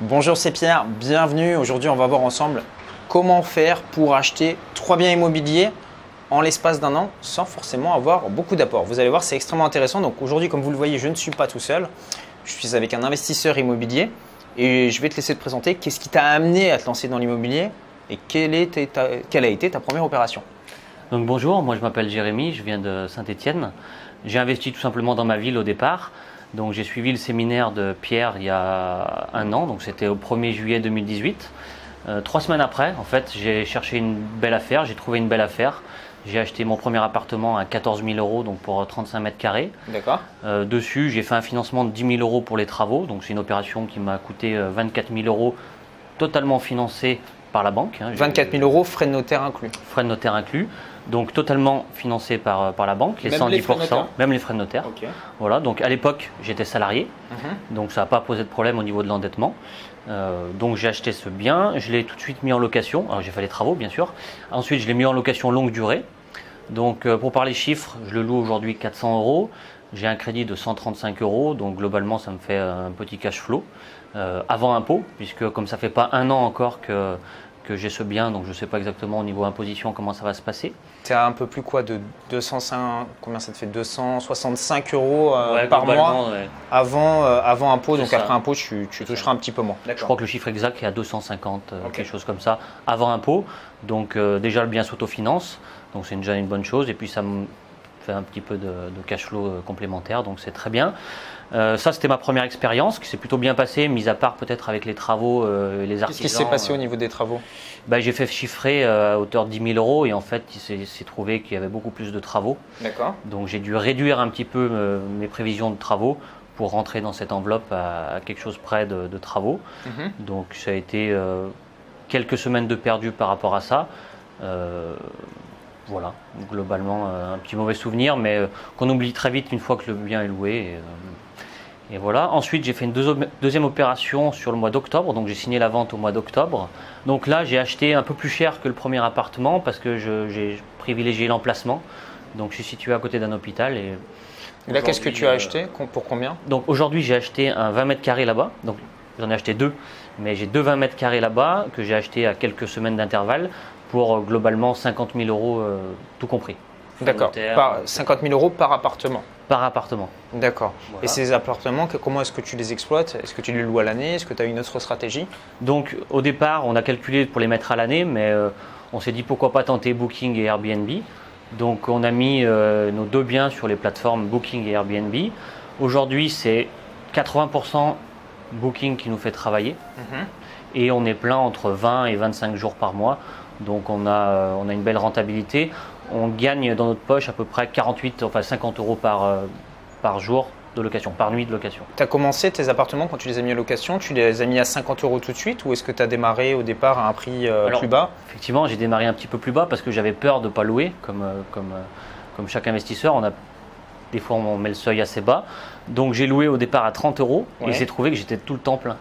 Bonjour, c'est Pierre, bienvenue. Aujourd'hui, on va voir ensemble comment faire pour acheter trois biens immobiliers en l'espace d'un an sans forcément avoir beaucoup d'apports. Vous allez voir, c'est extrêmement intéressant. Donc aujourd'hui, comme vous le voyez, je ne suis pas tout seul. Je suis avec un investisseur immobilier et je vais te laisser te présenter qu'est-ce qui t'a amené à te lancer dans l'immobilier et quelle, a été ta première opération? Donc bonjour, moi je m'appelle Jérémy, je viens de Saint-Étienne. J'ai investi tout simplement dans ma ville au départ. Donc j'ai suivi le séminaire de Pierre il y a un an, donc c'était au 1er juillet 2018. Euh, trois semaines après, en fait, j'ai cherché une belle affaire, j'ai trouvé une belle affaire. J'ai acheté mon premier appartement à 14 000 euros, donc pour 35 mètres carrés. D'accord. Euh, dessus, j'ai fait un financement de 10 000 euros pour les travaux, donc c'est une opération qui m'a coûté 24 euh, 000 euros, totalement financée par la banque. 24 hein. 000 euros, frais de notaire inclus. Frais de notaire inclus donc totalement financé par, euh, par la banque, les même 110%, les même les frais de notaire. Voilà, donc à l'époque, j'étais salarié, mhm. donc ça n'a pas posé de problème au niveau de l'endettement. Euh, donc j'ai acheté ce bien, je l'ai tout de suite mis en location. Alors j'ai fait les travaux, bien sûr. Ensuite, je l'ai mis en location longue durée. Donc euh, pour parler chiffres, je le loue aujourd'hui 400 euros. J'ai un crédit de 135 euros, donc globalement, ça me fait un petit cash flow avant impôt, puisque comme ça fait pas un an encore que que j'ai ce bien, donc je ne sais pas exactement au niveau imposition comment ça va se passer. Tu as un peu plus quoi de 205, combien ça te fait 265 euros euh, par mois avant, euh, avant impôt, donc après impôt tu, tu toucheras un petit peu moins. Je crois que le chiffre exact est à 250, euh, quelque chose comme ça, avant impôt. Donc déjà le bien s'autofinance, donc c'est déjà une bonne chose, et puis ça me fait un petit peu de, de cash flow complémentaire, donc c'est très bien. Euh, ça, c'était ma première expérience qui s'est plutôt bien passée, mis à part peut-être avec les travaux euh, et les artisans. Qu'est-ce qui s'est passé au niveau des travaux? Bah, J'ai fait chiffrer euh, à hauteur de 10 000 euros et en fait, il s'est trouvé qu'il y avait beaucoup plus de travaux. D'accord. Donc j'ai dû réduire un petit peu mes prévisions de travaux pour rentrer dans cette enveloppe à, quelque chose près de, travaux. Mhm. Donc ça a été quelques semaines de perdu par rapport à ça. Voilà, globalement un petit mauvais souvenir, mais qu'on oublie très vite une fois que le bien est loué. Et voilà. Ensuite, j'ai fait une deuxième opération sur le mois d'octobre. Donc, j'ai signé la vente au mois d'octobre. Donc là, j'ai acheté un peu plus cher que le premier appartement parce que j'ai privilégié l'emplacement. Donc, je suis situé à côté d'un hôpital. Et, là, qu'est-ce que tu as euh, acheté Pour combien? Donc, aujourd'hui, j'ai acheté un 20 mètres carrés là-bas. Donc, j'en ai acheté deux. Mais j'ai deux 20 mètres carrés là-bas que j'ai acheté à quelques semaines d'intervalle pour euh, globalement 50 000 euros euh, tout compris. D'accord. 50 000 euros par appartement par appartement. D'accord. Et ces appartements, comment est-ce que tu les exploites? Est-ce que tu les loues à l'année? Est-ce que tu as une autre stratégie? Donc au départ, on a calculé pour les mettre à l'année, mais euh, on s'est dit pourquoi pas tenter Booking et Airbnb. Donc on a mis euh, nos deux biens sur les plateformes Booking et Airbnb. Aujourd'hui, c'est 80% Booking qui nous fait travailler. Mhm. Et on est plein entre 20 et 25 jours par mois. Donc on a, euh, on a une belle rentabilité on gagne dans notre poche à peu près 48, enfin 50 euros par, euh, par jour de location, par nuit de location. Tu as commencé tes appartements quand tu les as mis en location, tu les as mis à 50 euros tout de suite ou est-ce que tu as démarré au départ à un prix euh, plus bas? Effectivement, j'ai démarré un petit peu plus bas parce que j'avais peur de ne pas louer, comme, comme, comme chaque investisseur. On a, des fois, on met le seuil assez bas. Donc j'ai loué au départ à 30 euros et j'ai trouvé que j'étais tout le temps plein.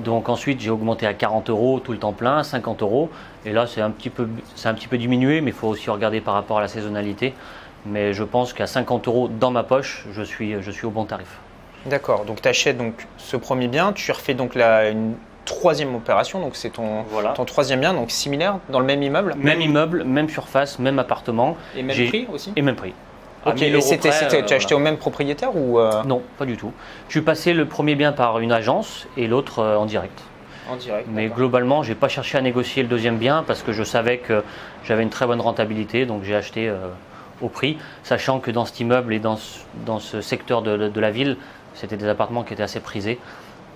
Donc ensuite, j'ai augmenté à 40 euros tout le temps plein, 50 euros. Et là, c'est un, petit peu, un petit peu diminué, mais il faut aussi regarder par rapport à la saisonnalité. Mais je pense qu'à 50 euros dans ma poche, je suis, je suis au bon tarif. D'accord. Donc tu achètes donc ce premier bien, tu refais donc la, une troisième opération, donc c'est ton, ton troisième bien, donc similaire, dans le même immeuble Même immeuble, même surface, même appartement. Et même prix aussi Et même prix. Ok, et c'était, euh, tu as acheté au même propriétaire ou euh? Non, pas du tout. Je suis passé le premier bien par une agence et l'autre euh, en direct. En direct. Mais globalement, j'ai pas cherché à négocier le deuxième bien parce que je savais que j'avais une très bonne rentabilité, donc j'ai acheté au prix, sachant que dans cet immeuble et dans ce, dans ce secteur de, de la ville, c'était des appartements qui étaient assez prisés.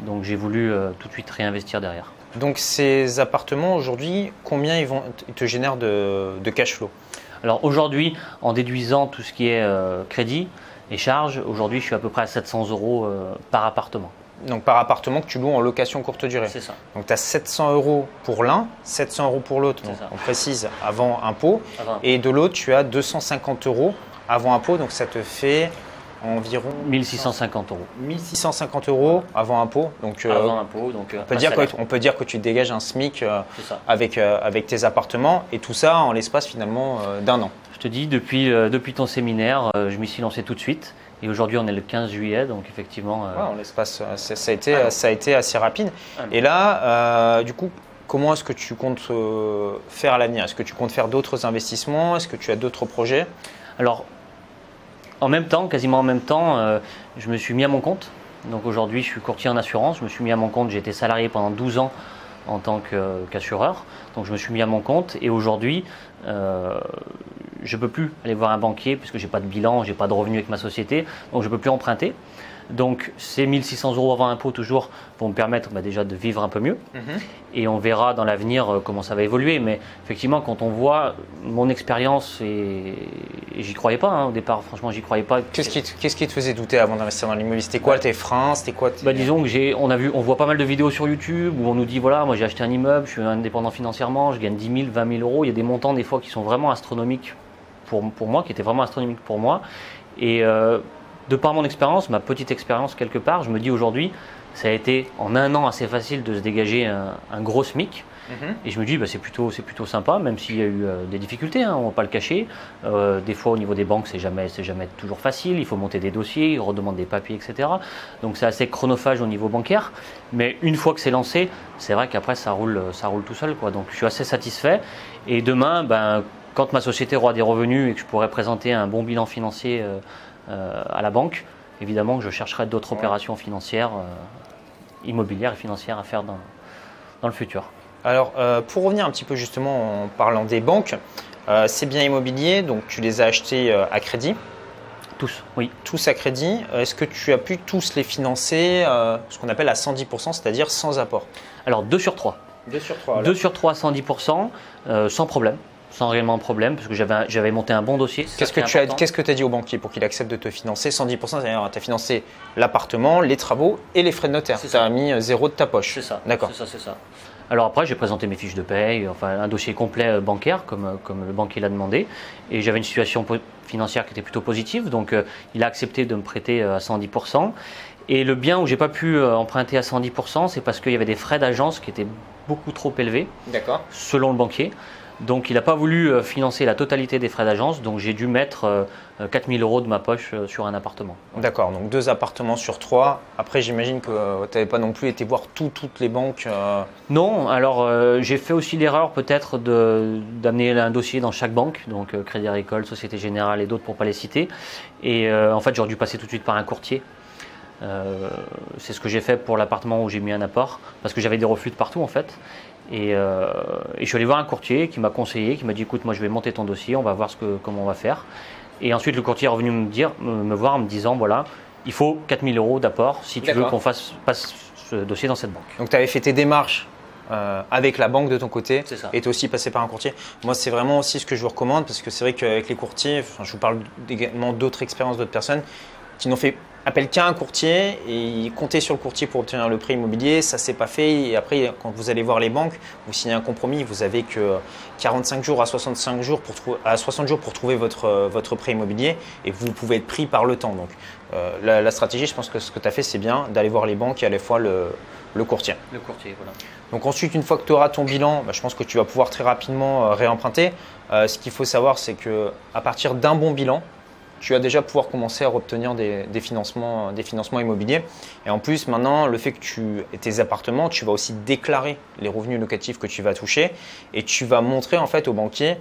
Donc j'ai voulu tout de suite réinvestir derrière. Donc ces appartements aujourd'hui, combien ils, vont, ils te génèrent de, de cash flow? Alors aujourd'hui, en déduisant tout ce qui est euh, crédit et charges, aujourd'hui je suis à peu près à 700 euros euh, par appartement. Donc par appartement que tu loues en location courte durée. C'est ça. Donc tu as 700 euros pour l'un, 700 euros pour l'autre, on précise avant impôt. Et de l'autre, tu as 250 euros avant impôt, donc ça te fait environ 1650 euros. 1650 euros avant impôt. Donc, euh, avant impôt, donc on, peut dire que, on peut dire que tu dégages un SMIC euh, avec, euh, avec tes appartements et tout ça en l'espace finalement d'un an. Je te dis, depuis, depuis ton séminaire, je m'y suis lancé tout de suite Et aujourd'hui, on est le 15 juillet, donc effectivement. Ouais, en l'espace, ça, a été, ça a été assez rapide. Et là, du coup, comment est-ce que tu comptes faire à l'avenir? Est-ce que tu comptes faire d'autres investissements? Est-ce que tu as d'autres projets? Alors, en même temps, quasiment en même temps, je me suis mis à mon compte. Donc aujourd'hui, je suis courtier en assurance. Je me suis mis à mon compte. J'ai été salarié pendant 12 ans en tant qu'assureur. Donc je me suis mis à mon compte et aujourd'hui, euh, je ne peux plus aller voir un banquier puisque je n'ai pas de bilan, je n'ai pas de revenus avec ma société. Donc je ne peux plus emprunter. Donc ces 1600 euros avant impôt toujours vont me permettre bah, déjà de vivre un peu mieux. Mhm. Et on verra dans l'avenir euh, comment ça va évoluer. Mais effectivement, quand on voit mon expérience, et, j'y croyais pas hein, au départ, franchement, j'y croyais pas. Qu'est-ce qui, te faisait douter avant d'investir dans l'immobilier? C'était quoi tes freins? C'était quoi bah, Disons que j'ai, on, a vu, on voit pas mal de vidéos sur YouTube où on nous dit voilà, moi j'ai acheté un immeuble, je suis indépendant financièrement, je gagne 10 000, 20 000 euros. Il y a des montants des fois qui sont vraiment astronomiques pour, pour moi, qui étaient vraiment astronomiques pour moi. Et euh, de par mon expérience, ma petite expérience quelque part, je me dis aujourd'hui, ça a été en un an assez facile de se dégager un, gros SMIC. Mhm. Et je me dis, bah, c'est plutôt, plutôt sympa, même s'il y a eu euh, des difficultés, hein, on ne va pas le cacher. Euh, des fois, au niveau des banques, c'est jamais, jamais toujours facile. Il faut monter des dossiers, ils redemandent des papiers, etc. Donc, c'est assez chronophage au niveau bancaire. Mais une fois que c'est lancé, c'est vrai qu'après, ça roule, ça roule tout seul. Quoi. Donc, je suis assez satisfait. Et demain, ben, quand ma société aura des revenus et que je pourrai présenter un bon bilan financier euh, à la banque, évidemment que je chercherai d'autres opérations financières, euh, immobilières et financières à faire dans, dans le futur. Alors, euh, pour revenir un petit peu justement en parlant des banques, ces biens immobiliers, donc tu les as achetés à crédit? Tous, oui. Tous à crédit. Est-ce que tu as pu tous les financer, ce qu'on appelle à 110%, c'est-à-dire sans apport? Alors 2 sur 3. 2 sur 3. 2 sur 3 110%, sans problème sans réellement de problème, parce que j'avais monté un bon dossier. Qu'est-ce que tu as, qu'est-ce que as dit au banquier pour qu'il accepte de te financer 110% C'est-à-dire, tu as financé l'appartement, les travaux et les frais de notaire. Tu as mis euh, zéro de ta poche. C'est ça. D'accord. C'est ça, c'est ça. Alors après, j'ai présenté mes fiches de paye, enfin un dossier complet euh, bancaire, comme, euh, comme le banquier l'a demandé. Et j'avais une situation financière qui était plutôt positive, donc il a accepté de me prêter à 110%. Et le bien où j'ai pas pu emprunter à 110%, c'est parce qu'il y avait des frais d'agence qui étaient beaucoup trop élevés, selon le banquier. Donc il n'a pas voulu euh, financer la totalité des frais d'agence, donc j'ai dû mettre 4000 euh, euros de ma poche euh, sur un appartement. D'accord, donc deux appartements sur trois. Après j'imagine que tu n'avais pas non plus été voir toutes les banques. Non, alors j'ai fait aussi l'erreur peut-être d'amener un dossier dans chaque banque, donc Crédit Agricole, Société Générale et d'autres pour ne pas les citer. Et en fait j'aurais dû passer tout de suite par un courtier. c'est ce que j'ai fait pour l'appartement où j'ai mis un apport, parce que j'avais des refus de partout en fait. Euh, et, je suis allé voir un courtier qui m'a conseillé, qui m'a dit écoute, moi je vais monter ton dossier, on va voir ce que, comment on va faire. Et ensuite, le courtier est revenu me, dire, me voir en me disant voilà, il faut 4000 euros d'apport si tu veux qu'on fasse passe ce dossier dans cette banque. Donc tu avais fait tes démarches euh, avec la banque de ton côté et tu aussi passé par un courtier. Moi, c'est vraiment aussi ce que je vous recommande parce que c'est vrai qu'avec les courtiers, je vous parle également d'autres expériences d'autres personnes qui n'ont fait appel qu'à un courtier et compter sur le courtier pour obtenir le prêt immobilier. Ça, c'est pas fait. Et après, quand vous allez voir les banques, vous signez un compromis, vous avez que 45 jours à 65 jours pour, à 60 jours pour trouver votre, votre prêt immobilier et vous pouvez être pris par le temps. Donc, euh, la, stratégie, je pense que ce que tu as fait, c'est bien d'aller voir les banques et à la fois le, le courtier. Le courtier, voilà. Donc ensuite, une fois que tu auras ton bilan, bah, je pense que tu vas pouvoir très rapidement euh, réemprunter. Euh, ce qu'il faut savoir, c'est que à partir d'un bon bilan, tu vas déjà pouvoir commencer à obtenir des, financements, immobiliers. Et en plus, maintenant, le fait que tu aies tes appartements, tu vas aussi déclarer les revenus locatifs que tu vas toucher et tu vas montrer en fait au banquier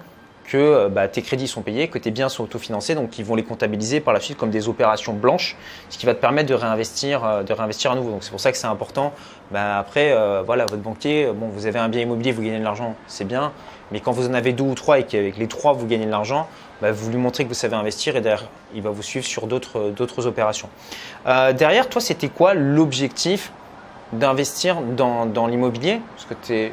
que euh, bah, tes crédits sont payés, que tes biens sont autofinancés, donc ils vont les comptabiliser par la suite comme des opérations blanches, ce qui va te permettre de réinvestir, euh, de réinvestir à nouveau. Donc c'est pour ça que c'est important. Bah, après, euh, voilà, votre banquier, bon, vous avez un bien immobilier, vous gagnez de l'argent, c'est bien, mais quand vous en avez deux ou trois et qu'avec les trois vous gagnez de l'argent, bah, vous lui montrez que vous savez investir et derrière, il va vous suivre sur d'autres opérations. Euh, derrière, toi, c'était quoi l'objectif d'investir dans, dans l'immobilier? Parce que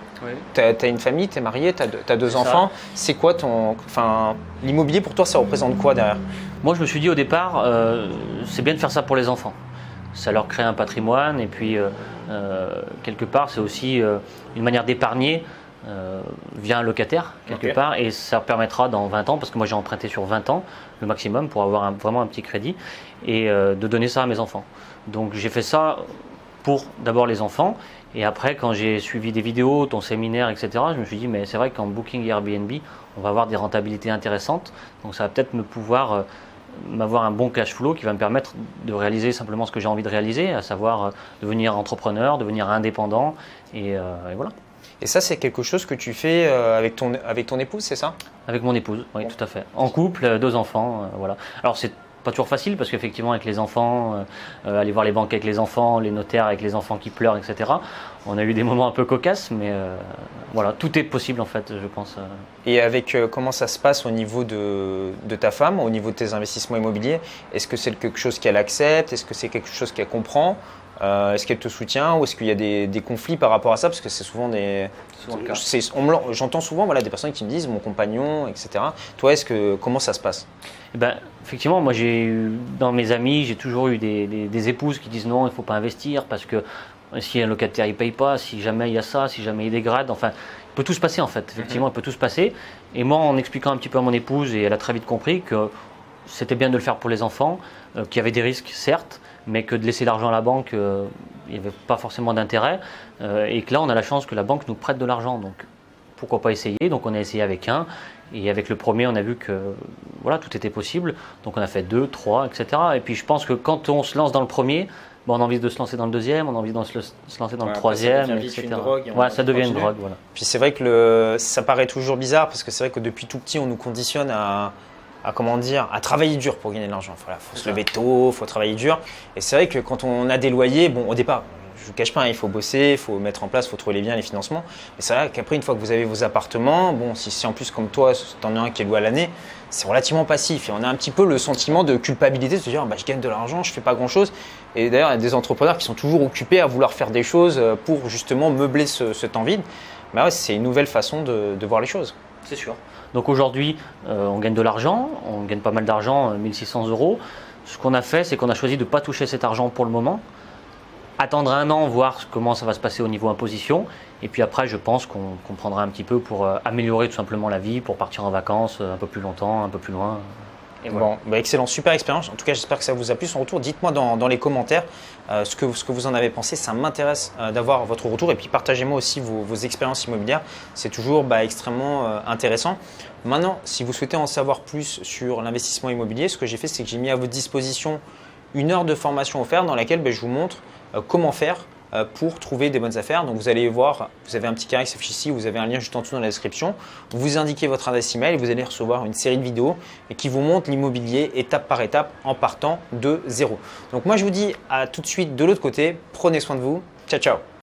tu as, une famille, tu es marié, tu as, deux enfants. C'est quoi ton. Enfin, l'immobilier pour toi, ça représente quoi derrière? Moi, je me suis dit au départ, euh, c'est bien de faire ça pour les enfants. Ça leur crée un patrimoine et puis, euh, quelque part, c'est aussi une manière d'épargner euh, via un locataire quelque part et ça permettra dans 20 ans, parce que moi j'ai emprunté sur 20 ans le maximum pour avoir vraiment un petit crédit et euh, de donner ça à mes enfants. Donc j'ai fait ça pour d'abord les enfants et après quand j'ai suivi des vidéos, ton séminaire, etc., je me suis dit mais c'est vrai qu'en Booking Airbnb on va avoir des rentabilités intéressantes donc ça va peut-être me pouvoir euh, m'avoir un bon cash flow qui va me permettre de réaliser simplement ce que j'ai envie de réaliser, à savoir euh, devenir entrepreneur, devenir indépendant, et, euh, et voilà. Et ça, c'est quelque chose que tu fais euh, avec ton, avec ton épouse, c'est ça? Avec mon épouse, oui, tout à fait. En couple, euh, deux enfants, euh, voilà. Alors c'est pas toujours facile parce qu'effectivement avec les enfants, euh, aller voir les banques avec les enfants, les notaires avec les enfants qui pleurent, etc. On a eu des moments un peu cocasses, mais euh, voilà, tout est possible en fait, je pense. Et avec euh, comment ça se passe au niveau de, de ta femme, au niveau de tes investissements immobiliers? Est-ce que c'est quelque chose qu'elle accepte? Est-ce que c'est quelque chose qu'elle comprend? Euh, Est-ce qu'elle te soutient Ou est-ce qu'il y a des, des conflits par rapport à ça? Parce que c'est souvent des. J'entends souvent voilà, des personnes qui me disent mon compagnon, etc. Toi, est-ce que, comment ça se passe? Eh ben, effectivement, moi j'ai eu, dans mes amis, j'ai toujours eu des, des- des épouses qui disent non, il ne faut pas investir parce que si un locataire il paye pas, si jamais il y a ça, si jamais il dégrade, enfin, il peut tout se passer en fait. Effectivement, il peut tout se passer. Et moi, en expliquant un petit peu à mon épouse, et elle a très vite compris que c'était bien de le faire pour les enfants, euh, qu'il y avait des risques, certes, mais que de laisser l'argent à la banque, euh, il n'y avait pas forcément d'intérêt. Euh, et que là, on a la chance que la banque nous prête de l'argent. Donc, pourquoi pas essayer? Donc, on a essayé avec un. Et avec le premier, on a vu que voilà, tout était possible. Donc, on a fait deux, trois, etc. Et puis, je pense que quand on se lance dans le premier, ben, on a envie de se lancer dans le deuxième, on a envie de se, se lancer dans Ouais, le ça troisième, devient vite etc. une drogue et ça devient une drogue. Voilà. Puis c'est vrai que le, ça paraît toujours bizarre parce que c'est vrai que depuis tout petit, on nous conditionne à, à comment dire, à travailler dur pour gagner de l'argent. Voilà, faut se lever tôt, faut travailler dur. Et c'est vrai que quand on a des loyers, bon, au départ, je vous cache pas, hein, il faut bosser, il faut mettre en place, il faut trouver les biens, les financements. Mais c'est vrai qu'après, une fois que vous avez vos appartements, bon, si, si en plus comme toi, tu en as un qui est loué à l'année, c'est relativement passif. Et on a un petit peu le sentiment de culpabilité, de se dire, bah, je gagne de l'argent, je fais pas grand chose. Et d'ailleurs, il y a des entrepreneurs qui sont toujours occupés à vouloir faire des choses euh, pour justement meubler ce, ce temps vide. Mais ouais, c'est une nouvelle façon de, de voir les choses. C'est sûr. Donc aujourd'hui, euh, on gagne de l'argent, on gagne pas mal d'argent, euh, 1600 euros. Ce qu'on a fait, c'est qu'on a choisi de ne pas toucher cet argent pour le moment, attendre un an, voir comment ça va se passer au niveau imposition, et puis après, je pense qu'on prendra un petit peu pour euh, améliorer tout simplement la vie, pour partir en vacances euh, un peu plus longtemps, un peu plus loin. Et voilà. Bon, bah, excellent, super expérience. En tout cas, j'espère que ça vous a plu. Son retour, dites-moi dans, dans les commentaires euh, ce, que, ce que vous en avez pensé. Ça m'intéresse euh, d'avoir votre retour. Et puis, partagez-moi aussi vos, vos expériences immobilières. C'est toujours bah, extrêmement euh, intéressant. Maintenant, si vous souhaitez en savoir plus sur l'investissement immobilier, ce que j'ai fait, c'est que j'ai mis à votre disposition une heure de formation offerte dans laquelle bah, je vous montre comment faire pour trouver des bonnes affaires. Donc vous allez voir, vous avez un petit carré qui s'affiche ici, vous avez un lien juste en dessous dans la description. Vous indiquez votre adresse email et vous allez recevoir une série de vidéos qui vous montre l'immobilier étape par étape en partant de zéro. Donc moi je vous dis à tout de suite de l'autre côté, prenez soin de vous, ciao ciao